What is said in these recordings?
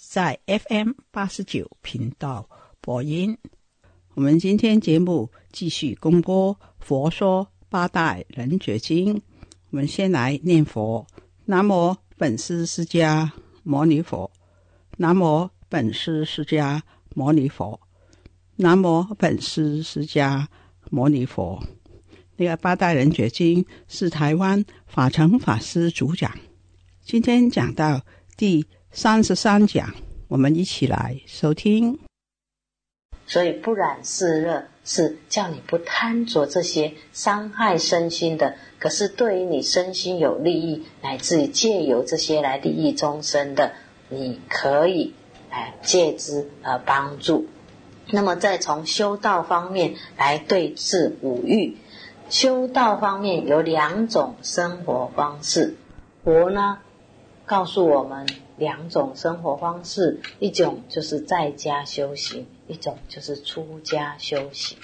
在 FM 八十九频道播音。我们今天节目继续公播《佛说八大人觉经》。我们先来念佛：南无本师释迦牟尼佛，南无本师释迦牟尼佛，南无本师释迦牟尼佛。那个八大人觉经是台湾法成法师主讲。今天讲到第。三十三讲，我们一起来收听。所以不染世樂是叫你不贪着这些伤害身心的，可是对于你身心有利益，乃至于借由这些来利益众生的，你可以来借之而帮助。那么再从修道方面来对治五欲，修道方面有两种生活方式，佛呢告诉我们。两种生活方式，一种就是在家修行，一种就是出家修行。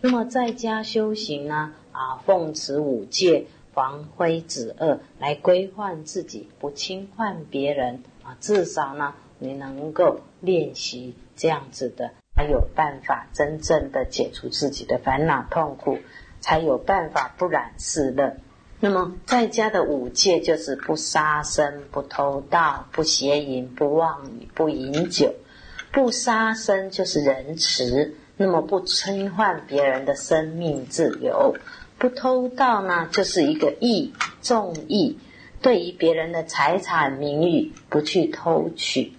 那么在家修行呢？啊，奉持五戒，防非止恶，来规范自己，不侵犯别人啊。至少呢，你能够练习这样子的，才有办法真正的解除自己的烦恼痛苦，才有办法不染世乐。那么在家的五戒就是不杀生、不偷盗、不邪淫、不妄语、不饮酒。不杀生就是仁慈，那么不侵犯别人的生命自由。不偷盗呢，就是一个义，重义，对于别人的财产名誉不去偷取。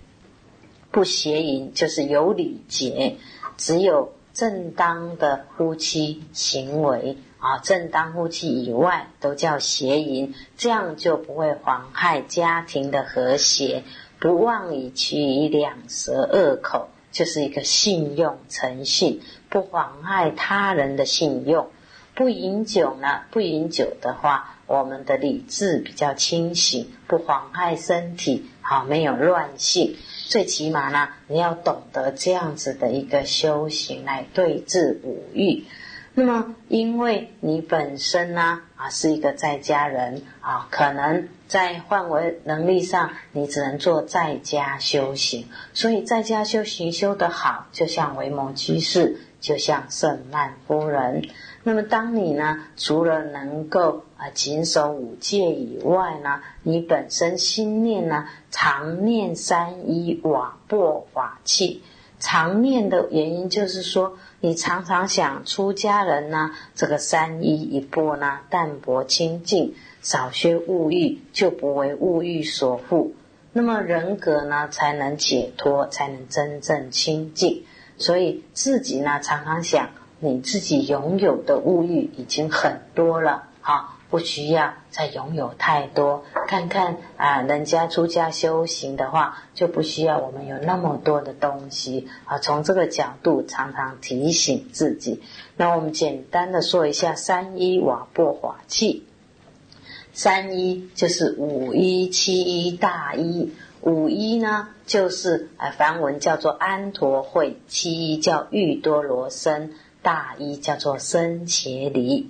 不邪淫就是有礼节，只有正当的夫妻行为。啊，正当夫妻以外都叫邪淫，这样就不会妨害家庭的和谐。不妄以其餘兩舌恶口，就是一个信用诚信，不妨害他人的信用。不饮酒呢？不饮酒的话，我们的理智比较清醒，不妨害身体，好没有乱性。最起码呢，你要懂得这样子的一个修行来对治五欲。那么，因为你本身呢，啊，是一个在家人啊，可能在范围能力上，你只能做在家修行。所以，在家修行修得好，就像维摩居士，就像圣曼夫人。那么，当你呢，除了能够啊谨守五戒以外呢，你本身心念呢，常念三一瓦钵法器。常念的原因就是说。你常常想出家人呢，这个三衣一缽呢，淡泊清净，少些物欲，就不为物欲所縛，那么人格呢才能解脱，才能真正清净。所以自己呢常常想，你自己拥有的物欲已经很多了，好。不需要再擁有太多，看看啊，人家出家修行的話，就不需要我們有那麼多的東西啊。從這個角度，常常提醒自己。那我們簡單的說一下三一瓦缽法器。三一就是五一、七一、大一。五一呢，就是啊梵文叫做安陀会，七一叫玉多罗僧，大一叫做僧伽离。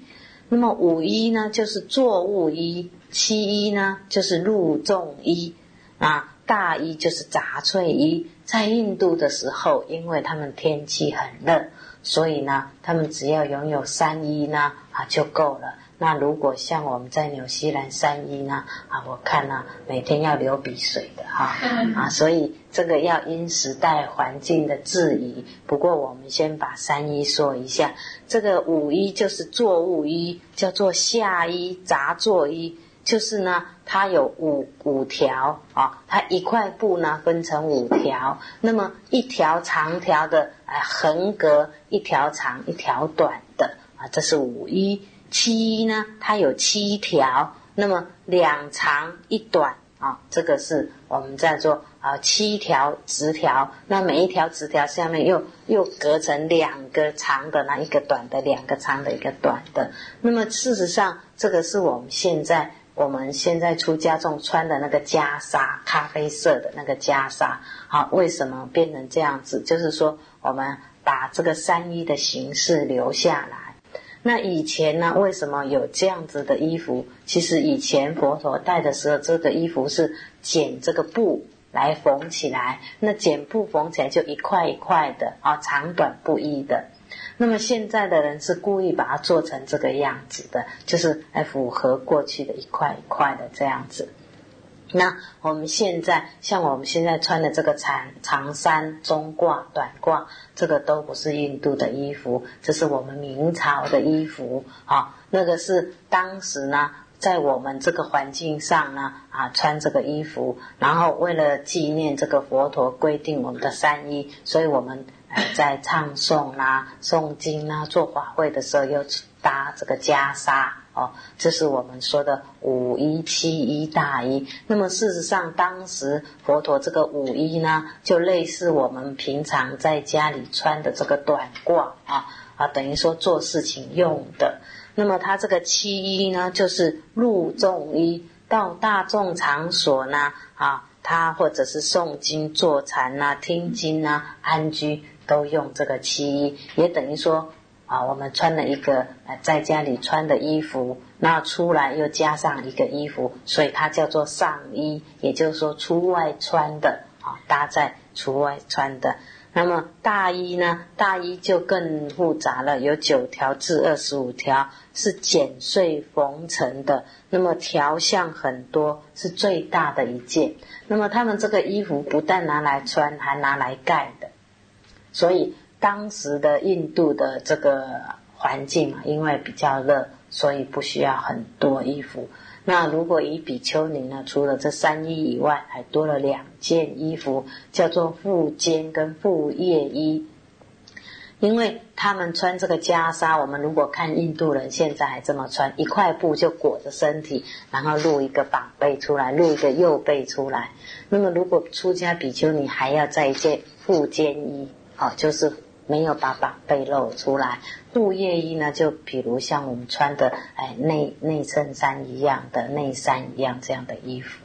那么五一呢，就是作物一；七一呢，就是入众一啊；大一就是杂翠一。在印度的时候，因为他们天气很热，所以呢，他们只要拥有三一呢啊就够了。那如果像我们在纽西兰三一呢啊，我看呢每天要流鼻水的哈啊，所以这个要因时代环境的质疑。不过我们先把三一说一下，这个五一就是作物一，叫做夏一杂作一，就是呢它有五五条啊，它一块布呢分成五条，那么一条长条的啊横格，一条长一条短的啊，这是五一。七呢，它有七条，那么两长一短啊，这个是我们在做啊七条直条，那每一条直条下面又又隔成两个长的，那一个短的，两个长的，一个短的。那么事实上，这个是我们现在我们现在出家众穿的那个袈裟，咖啡色的那个袈裟。好，为什么变成这样子？就是说，我们把这个三衣的形式留下来。那以前呢？为什么有这样子的衣服？其实以前佛陀戴的时候，这个衣服是剪这个布来缝起来。那剪布缝起来就一块一块的啊，长短不一的。那么现在的人是故意把它做成这个样子的，就是来符合过去的一块一块的这样子。那我们现在像我们现在穿的这个长长衫、中褂、短褂，这个都不是印度的衣服，这是我们明朝的衣服啊。那个是当时呢，在我们这个环境上呢啊，穿这个衣服，然后为了纪念这个佛陀规定我们的三衣，所以我们在唱诵啦、诵经啦、做法会的时候，又搭这个袈裟。哦，这是我们说的五一七一大衣。那么事实上，当时佛陀这个五一呢，就类似我们平常在家里穿的这个短褂啊啊，等于说做事情用的。那么他这个七一呢，就是入众衣，到大众场所呢啊，他或者是诵经、坐禅呐、听经呐、安居，都用这个七一，也等于说。啊，我们穿了一个呃在家里穿的衣服，那出来又加上一个衣服，所以它叫做上衣，也就是说出外穿的啊，搭在出外穿的。那么大衣呢？大衣就更复杂了，有九条至二十五条，是剪碎缝成的。那么条项很多，是最大的一件。那么他们这个衣服不但拿来穿，还拿来盖的，所以。当时的印度的这个环境嘛，因为比较热，所以不需要很多衣服。那如果以比丘尼呢，除了这三衣以外，还多了两件衣服，叫做腹肩跟腹叶衣。因为他们穿这个袈裟，我们如果看印度人现在还这么穿，一块布就裹着身体，然后露一个膀背出来，露一个右背出来。那么如果出家比丘尼还要再一件腹肩衣，哦，就是。没有把把背露出来，杜夜衣呢，就比如像我们穿的哎内内衬衫一样的内衫一样这样的衣服，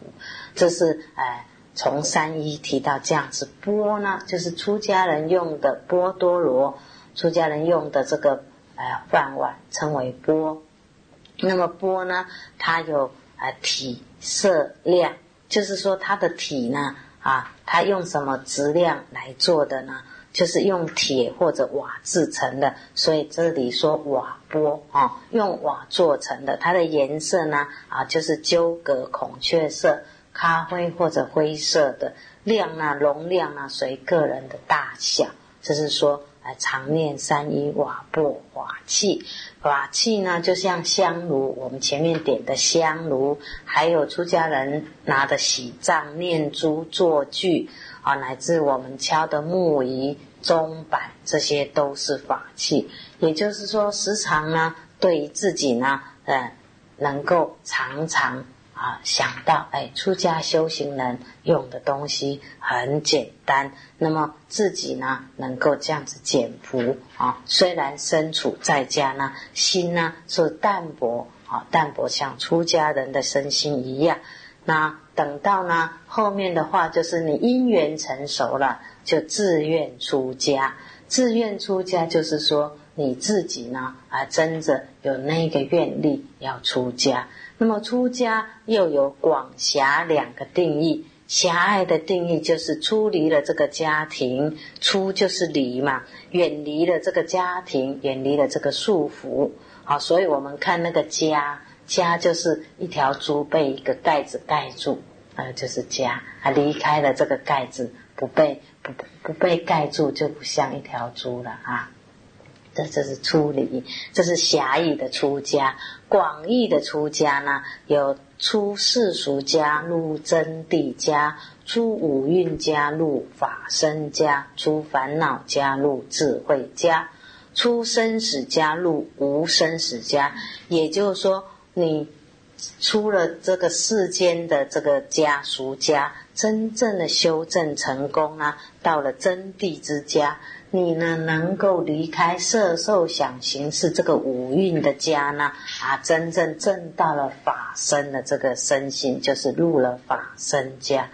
这是哎从三衣提到这样子钵呢，就是出家人用的钵多罗，出家人用的这个呃饭碗称为钵。那么钵呢，它有呃体色量，就是说它的体呢啊，它用什么质量来做的呢？就是用铁或者瓦制成的，所以这里说瓦钵啊，用瓦做成的，它的颜色呢啊，就是鸠格孔雀色、咖啡或者灰色的，量啊容量啊随个人的大小。这是说，哎，常念三一瓦钵瓦器，瓦器呢就像香炉，我们前面点的香炉，还有出家人拿的喜藏、念珠、坐具。啊，乃至我们敲的木鱼、钟板，这些都是法器。也就是说，时常呢，对于自己呢，呃，能够常常啊想到，哎，出家修行人用的东西很简单。那么自己呢，能够这样子简朴啊，虽然身处在家呢，心呢是淡薄啊，淡薄像出家人的身心一样。那等到呢后面的话，就是你因缘成熟了，就自愿出家。自愿出家就是说你自己呢啊，真的有那个愿力要出家。那么出家又有广狭两个定义。狭隘的定义就是出离了这个家庭，出就是离嘛，远离了这个家庭，远离了这个束缚。好，所以我们看那个家，家就是一条猪被一个盖子盖住，呃，就是家啊。离开了这个盖子，不被不不被盖住，就不像一条猪了啊。这这是出离，这是狭义的出家。广义的出家呢，有。出世俗家入真谛家，出五蕴家入法身家，出烦恼家入智慧家，出生死家入无生死家。也就是说，你出了这个世间的这个家俗家，真正的修正成功啊，到了真谛之家。你呢，能够离开色受想行识这个五蕴的家呢？啊，真正证到了法身的这个身心，就是入了法身家。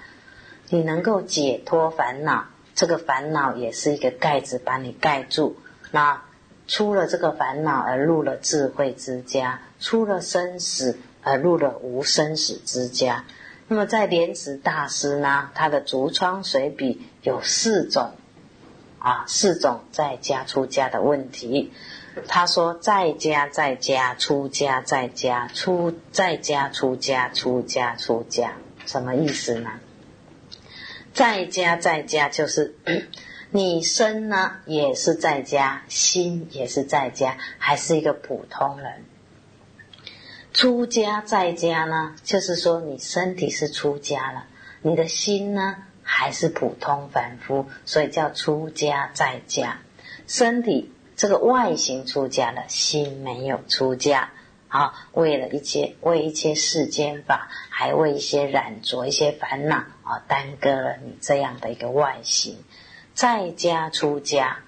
你能够解脱烦恼，这个烦恼也是一个盖子把你盖住。那出了这个烦恼而入了智慧之家，出了生死而入了无生死之家。那么在莲池大师呢，他的竹窗随笔有四种。啊，四种在家出家的问题。他说，在家在家出家在家出在家出家出家出家，什么意思呢？在家在家就是你身呢也是在家，心也是在家，还是一个普通人。出家在家呢，就是说你身体是出家了，你的心呢？还是普通凡夫，所以叫出家在家。身体这个外形出家了，心没有出家。啊，为了一切为一切世间法，还为一些染着、一些烦恼啊，耽搁了你这样的一个外形。在家出家，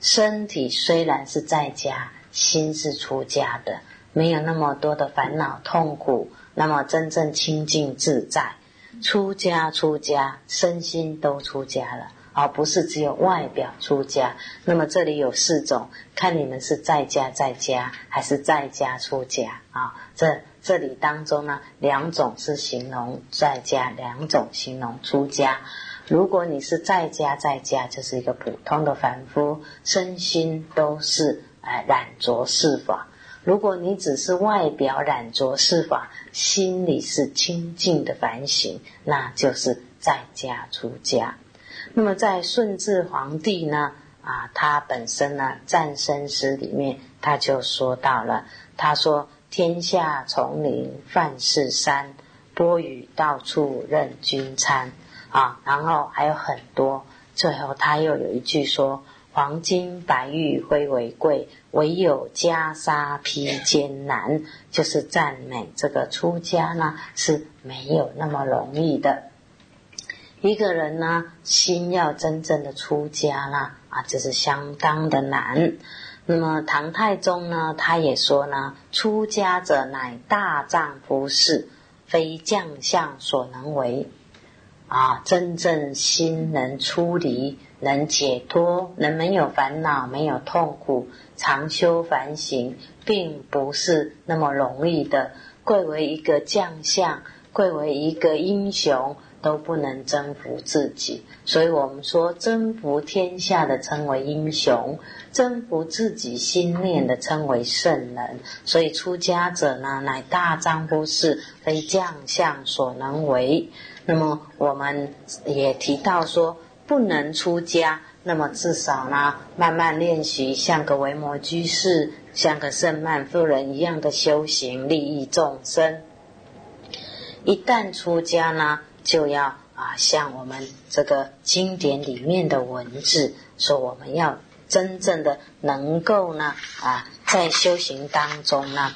身体虽然是在家，心是出家的，没有那么多的烦恼痛苦，那么真正清净自在。出家，出家，身心都出家了，而不是只有外表出家。那么这里有四种，看你们是在家在家，还是在家出家啊？这这里当中呢，两种是形容在家，两种形容出家。如果你是在家在家，就是一个普通的凡夫，身心都是哎染着是法。如果你只是外表染着是法，心里是清净的反省，那就是在家出家。那么在顺治皇帝呢？啊，他本身呢，战生诗里面他就说到了，他说：“天下丛林范氏山，波雨到处任君餐。”啊，然后还有很多，最后他又有一句说。黄金白玉灰为贵，唯有袈裟披艰难。就是赞美这个出家呢是没有那么容易的。一个人呢心要真正的出家呢啊，这是相当的难。那么唐太宗呢，他也说呢，出家者乃大丈夫事，非将相所能为。啊，真正心能出离。能解脱，能没有烦恼，没有痛苦，常修反省，并不是那么容易的。贵为一个将相，贵为一个英雄，都不能征服自己。所以我们说，征服天下的称为英雄，征服自己心念的称为圣人。所以出家者呢，乃大丈夫事，非将相所能为。那么我们也提到说。不能出家，那么至少呢，慢慢练习，像个维摩居士，像个圣曼夫人一样的修行，利益众生。一旦出家呢，就要啊，像我们这个经典里面的文字说，我们要真正的能够呢啊，在修行当中呢，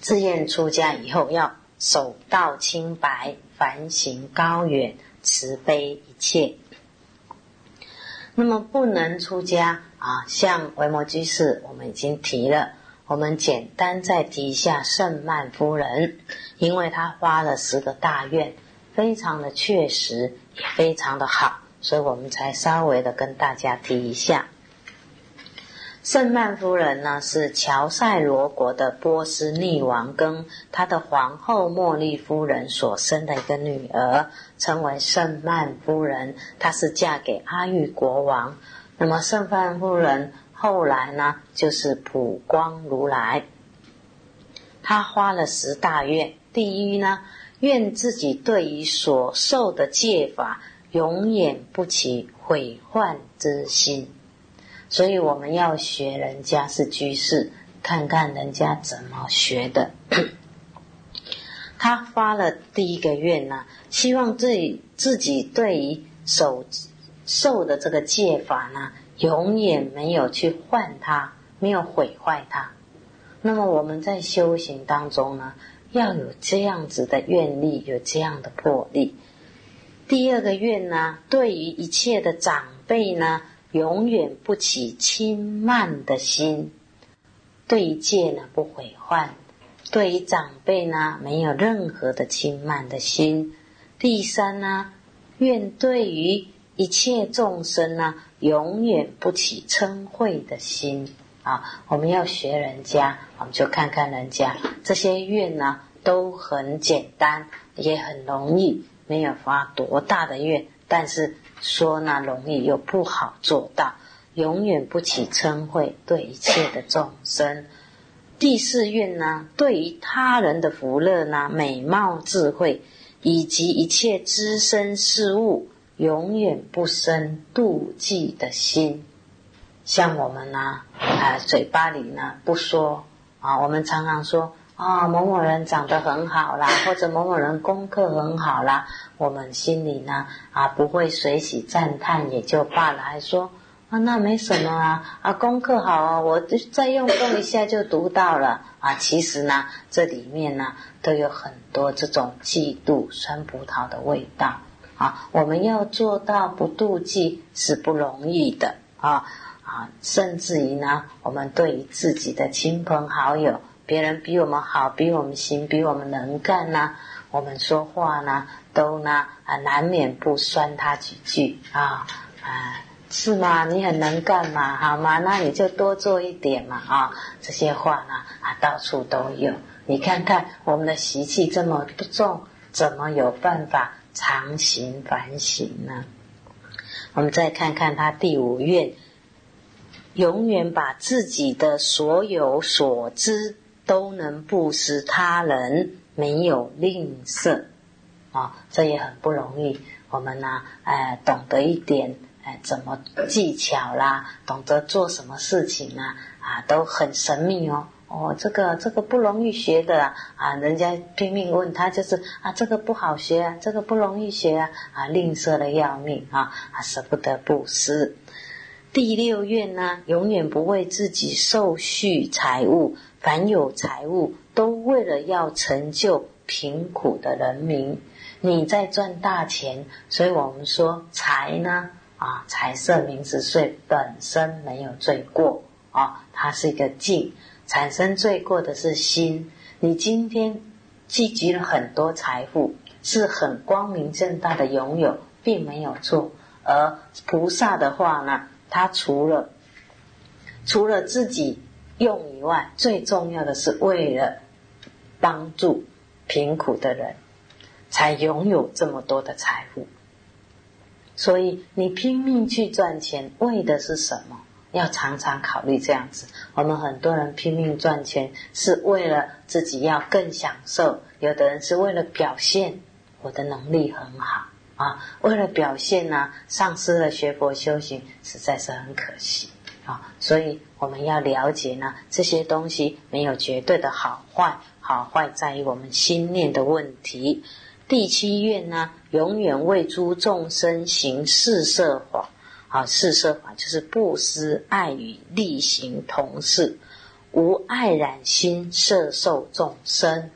自愿出家以后，要守道清白，反省高远，慈悲一切。那么不能出家啊，像维摩居士，我们已经提了我们简单再提一下圣曼夫人，因为她花了十个大愿，非常的确实，也非常的好，所以我们才稍微的跟大家提一下。圣曼夫人呢，是乔塞罗国的波斯匿王跟他的皇后茉莉夫人所生的一个女儿，称为圣曼夫人。她是嫁给阿育国王。那么圣曼夫人。后来呢，就是普光如来，他花了十大愿。第一呢，愿自己对于所受的戒法，永远不起毁患之心。所以我们要学人家是居士，看看人家怎么学的。他发了第一个愿呢，希望自己自己对于所受的这个戒法呢。永远没有去换它，没有毁坏它。那么我们在修行当中呢，要有这样子的愿力，有这样的魄力。第二个愿呢，对于一切的长辈呢，永远不起轻慢的心，对戒呢不毁坏，对于长辈呢没有任何的轻慢的心。第三呢，愿对于一切众生呢。永远不起嗔恚的心啊！我们要学人家，我们就看看人家这些愿呢，都很简单，也很容易，没有发多大的愿，但是说呢容易又不好做到。永远不起嗔恚，对一切的众生。第四愿呢，对于他人的福乐呢，美貌智慧以及一切资身事物。永远不生妒忌的心，像我们呢，啊，嘴巴里呢不说啊，我们常常说啊，某某人长得很好啦，或者某某人功课很好啦，我们心里呢啊不会随喜赞叹也就罢了，还说啊那没什么啊啊功课好啊，我再用功一下就读到了啊，其实呢这里面呢都有很多这种嫉妒酸葡萄的味道。啊，我们要做到不妒忌是不容易的啊啊！甚至于呢，我们对于自己的亲朋好友，别人比我们好，比我们行，比我们能干呢，我们说话呢，都呢啊，难免不酸他几句啊啊，是吗？你很能干嘛？好吗？那你就多做一点嘛啊！这些话呢啊，到处都有。你看看我们的习气这么不重，怎么有办法？常行反省呢？我们再看看他第五愿，永远把自己的所有所知都能布施他人，没有吝啬啊！这也很不容易。我们呢，哎，懂得一点，哎，怎么技巧啦，懂得做什么事情啊，啊，都很神秘哦。哦，这个这个不容易学的啊！人家拼命问他，就是啊，这个不好学啊，这个不容易学啊，啊，吝啬的要命啊，啊，舍不得布施。第六愿呢，永远不为自己受续财物，凡有财物都为了要成就贫苦的人民。你在赚大钱，所以我们说财呢，啊，财色名食睡本身没有罪过啊，它是一个境。产生罪过的是心。你今天聚集了很多财富，是很光明正大的拥有，并没有错。而菩萨的话呢，他除了除了自己用以外，最重要的是为了帮助贫苦的人，才拥有这么多的财富。所以你拼命去赚钱，为的是什么？要常常考虑这样子，我们很多人拼命赚钱是为了自己要更享受，有的人是为了表现我的能力很好啊，为了表现呢，丧失了学佛修行，实在是很可惜啊。所以我们要了解呢，这些东西没有绝对的好坏，好坏在于我们心念的问题。第七愿呢，永远为诸众生行四摄法。啊，四摄法就是布施、爱与力行同事，无爱染心摄受众生，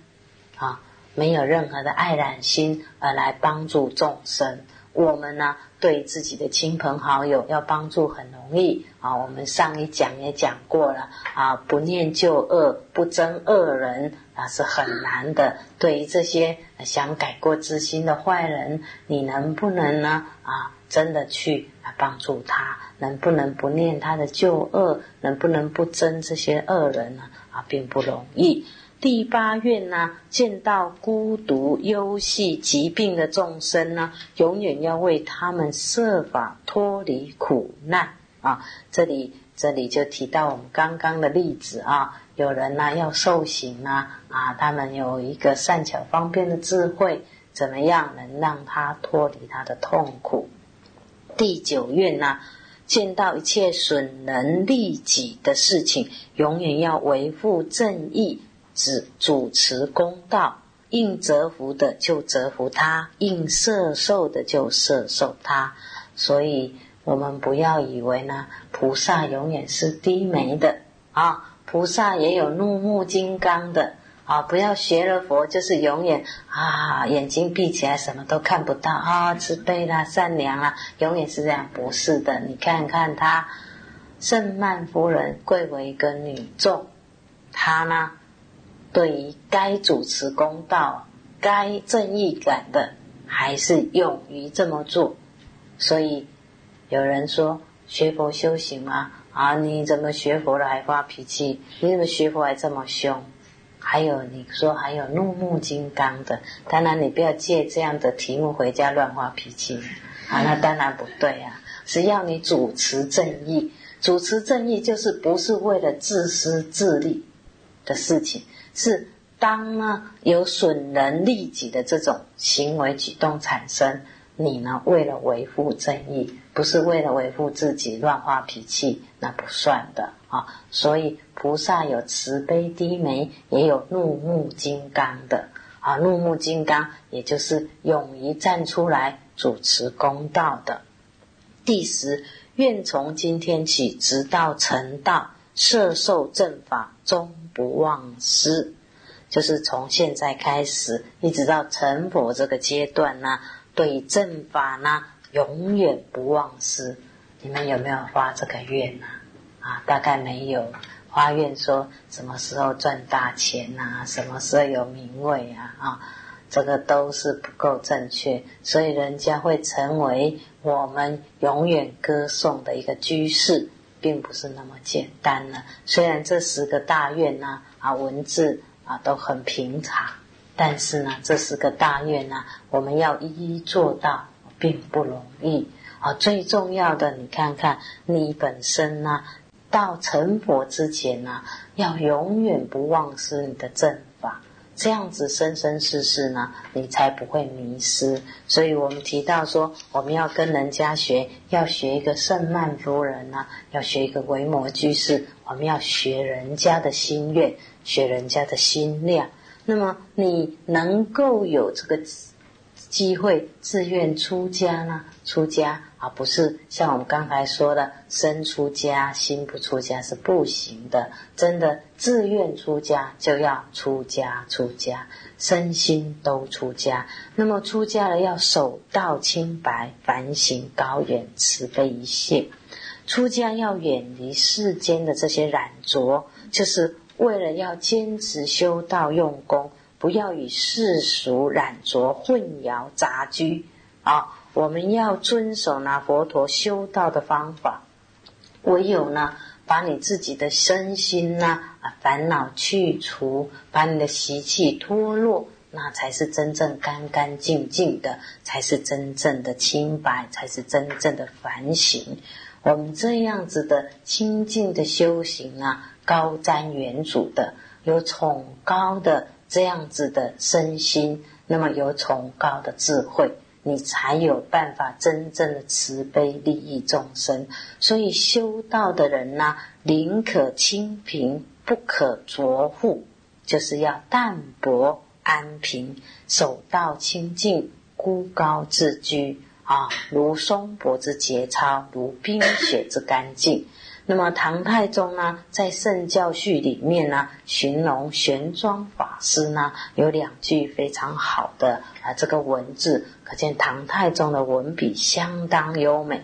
啊，没有任何的爱染心而来帮助众生。我们呢，对自己的亲朋好友要帮助很容易啊。我们上一讲也讲过了啊，不念旧恶，不憎恶人啊，是很难的。对于这些想改过自新的坏人，你能不能呢？啊，真的去帮助他？能不能不念他的旧恶？能不能不憎这些恶人呢？啊，并不容易。第八愿呢，见到孤独、忧系、疾病的众生呢，永远要为他们设法脱离苦难啊！这里这里就提到我们刚刚的例子啊，有人呢要受刑啊啊，他们有一个善巧方便的智慧，怎么样能让他脱离他的痛苦？第九愿呢，见到一切损人利己的事情，永远要维护正义。只主持公道，应折服的就折服他，应摄受的就摄受他。所以，我们不要以为呢，菩萨永远是低眉的啊，菩萨也有怒目金刚的啊。不要学了佛就是永远啊，眼睛闭起来什么都看不到啊，慈悲啦，善良啦，永远是这样，不是的。你看看他，圣曼夫人贵为一个女众，她呢？对于该主持公道、该正义感的，还是勇于这么做。所以有人说学佛修行吗？啊，你怎么学佛了还发脾气？你怎么学佛还这么凶？还有你说还有怒目金刚的，当然你不要借这样的题目回家乱发脾气啊，那当然不对啊。是要你主持正义，主持正义就是不是为了自私自利的事情。是当呢有损人利己的这种行为举动产生，你呢为了维护正义，不是为了维护自己乱发脾气，那不算的啊。所以菩萨有慈悲低眉，也有怒目金刚的啊。怒目金刚也就是勇于站出来主持公道的。第十愿从今天起，直到成道，摄受正法终。不忘失，就是从现在开始，一直到成佛这个阶段呢，对正法呢，永远不忘失。你们有没有发这个愿呢？啊，大概没有。发愿说什么时候赚大钱啊，什么时候有名位啊，啊，这个都是不够正确，所以人家会成为我们永远歌颂的一个居士。并不是那么简单了。虽然这十个大愿呢，啊，文字啊都很平常，但是呢，这十个大愿呢，我们要一一做到，并不容易啊。最重要的，你看看你本身呢，到成佛之前呢，要永远不忘失你的正法。这样子生生世世呢，你才不会迷失。所以我们提到说，我们要跟人家学，要学一个圣曼夫人呢，要学一个维摩居士，我们要学人家的心愿，学人家的心量。那么你能够有这个。机会自愿出家呢？出家而不是像我们刚才说的，身出家心不出家是不行的。真的自愿出家就要出家，出家身心都出家。那么出家了要守道清白，反省高远，慈悲一切。出家要远离世间的这些染着，就是为了要坚持修道用功。不要与世俗染着混淆杂居啊！我们要遵守那佛陀修道的方法。唯有呢，把你自己的身心呢啊烦恼去除，把你的习气脱落，那才是真正干干净净的，才是真正的清白，才是真正的反省。我们这样子的清净的修行啊，高瞻远瞩的，有崇高的。这样子的身心，那么有崇高的智慧，你才有办法真正的慈悲利益众生。所以修道的人呢，宁可清贫，不可浊富，就是要淡泊安贫，守道清净，孤高自居啊，如松柏之节操，如冰雪之干净。那么唐太宗呢，在《圣教序》里面呢，形容玄奘法师呢，有两句非常好的啊这个文字，可见唐太宗的文笔相当优美。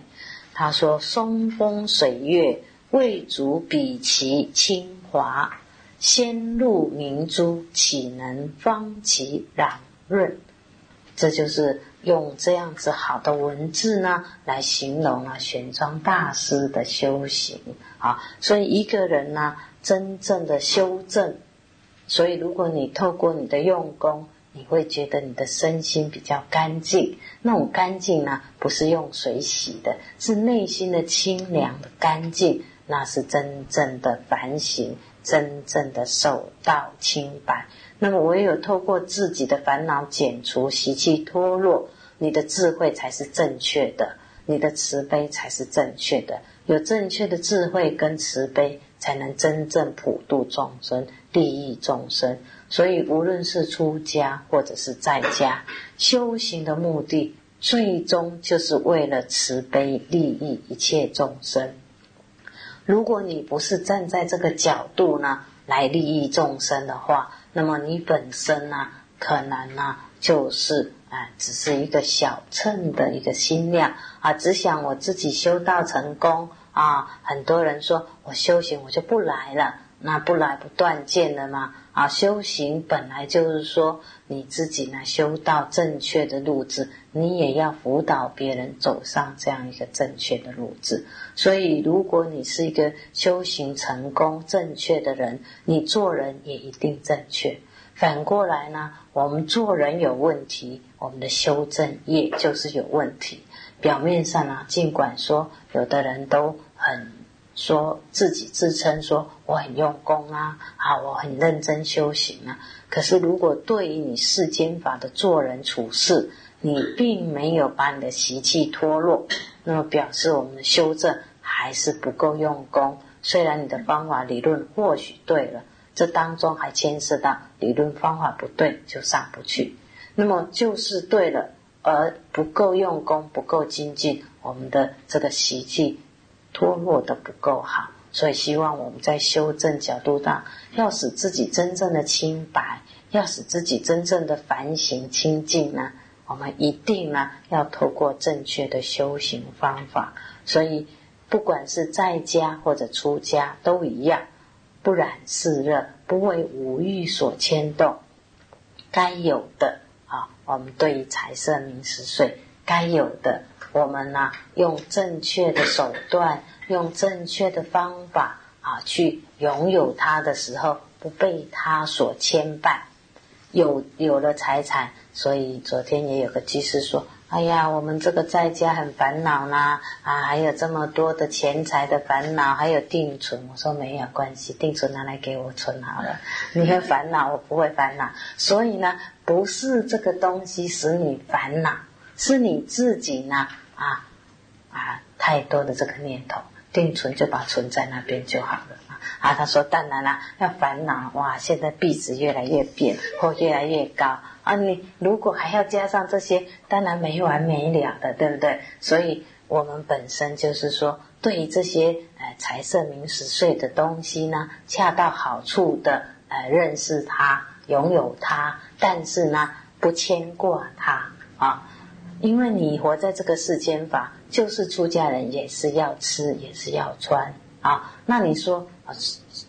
他说：“松风水月，未足比其清华；仙露明珠，岂能方其染润？”这就是用这样子好的文字呢，来形容了玄奘大师的修行啊。所以一个人呢，真正的修正，所以如果你透过你的用功，你会觉得你的身心比较干净。那种干净呢，不是用水洗的，是内心的清凉的干净，那是真正的反省，真正的受道清白。那么，唯有透过自己的烦恼减除、习气脱落，你的智慧才是正确的，你的慈悲才是正确的。有正确的智慧跟慈悲，才能真正普度众生、利益众生。所以，无论是出家或者是在家，修行的目的，最终就是为了慈悲利益一切众生。如果你不是站在这个角度呢，来利益众生的话，那么你本身呢，可能呢，就是啊，只是一个小秤的一个心量啊，只想我自己修道成功啊。很多人说我修行我就不来了，那不来不断见了吗？啊，修行本来就是说你自己呢修道正确的路子，你也要辅导别人走上这样一个正确的路子。所以，如果你是一个修行成功正确的人，你做人也一定正确。反过来呢，我们做人有问题，我们的修正业就是有问题。表面上呢，尽管说有的人都很。说自己自称说我很用功啊，啊我很认真修行啊。可是如果对于你世间法的做人处事，你并没有把你的习气脱落，那么表示我们的修正还是不够用功。虽然你的方法理论或许对了，这当中还牵涉到理论方法不对就上不去。那么就是对了，而不够用功，不够精进，我们的这个习气。脱落的不够好，所以希望我们在修正角度上，要使自己真正的清白，要使自己真正的反省清净呢。我们一定呢要透过正确的修行方法。所以，不管是在家或者出家都一样，不染世热，不为五欲所牵动。该有的啊，我们对于财色名食睡该有的。我们呢，用正确的手段，用正确的方法啊，去拥有它的时候，不被它所牵绊。有有了财产，所以昨天也有个居士说：“哎呀，我们这个在家很烦恼呢，啊，还有这么多的钱财的烦恼，还有定存。”我说没有关系，定存拿来给我存好了。你会烦恼，我不会烦恼。所以呢，不是这个东西使你烦恼。是你自己呢啊啊太多的这个念头，定存就把存在那边就好了啊。他说当然啦，要烦恼哇，现在币值越来越变或越来越高啊。你如果还要加上这些，当然没完没了的，对不对？所以我们本身就是说，对于这些呃财色名食睡的东西呢，恰到好处的呃认识它，拥有它，但是呢不牵挂它啊。因为你活在这个世间法，就是出家人也是要吃，也是要穿啊。那你说啊，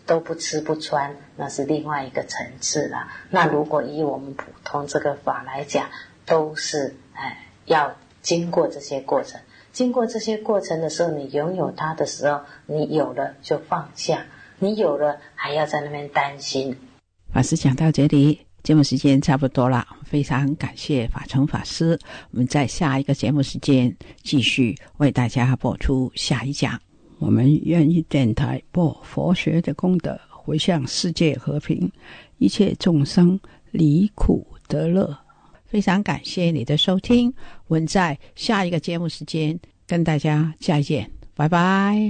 都不吃不穿，那是另外一个层次了。那如果以我们普通这个法来讲，都是哎要经过这些过程。经过这些过程的时候，你拥有它的时候，你有了就放下，你有了还要在那边担心。法师讲到这里。节目时间差不多了，非常感谢法成法师。我们在下一个节目时间继续为大家播出下一讲。我们愿意电台播佛学的功德，回向世界和平，一切众生离苦得乐。非常感谢你的收听，我们在下一个节目时间跟大家再见，拜拜。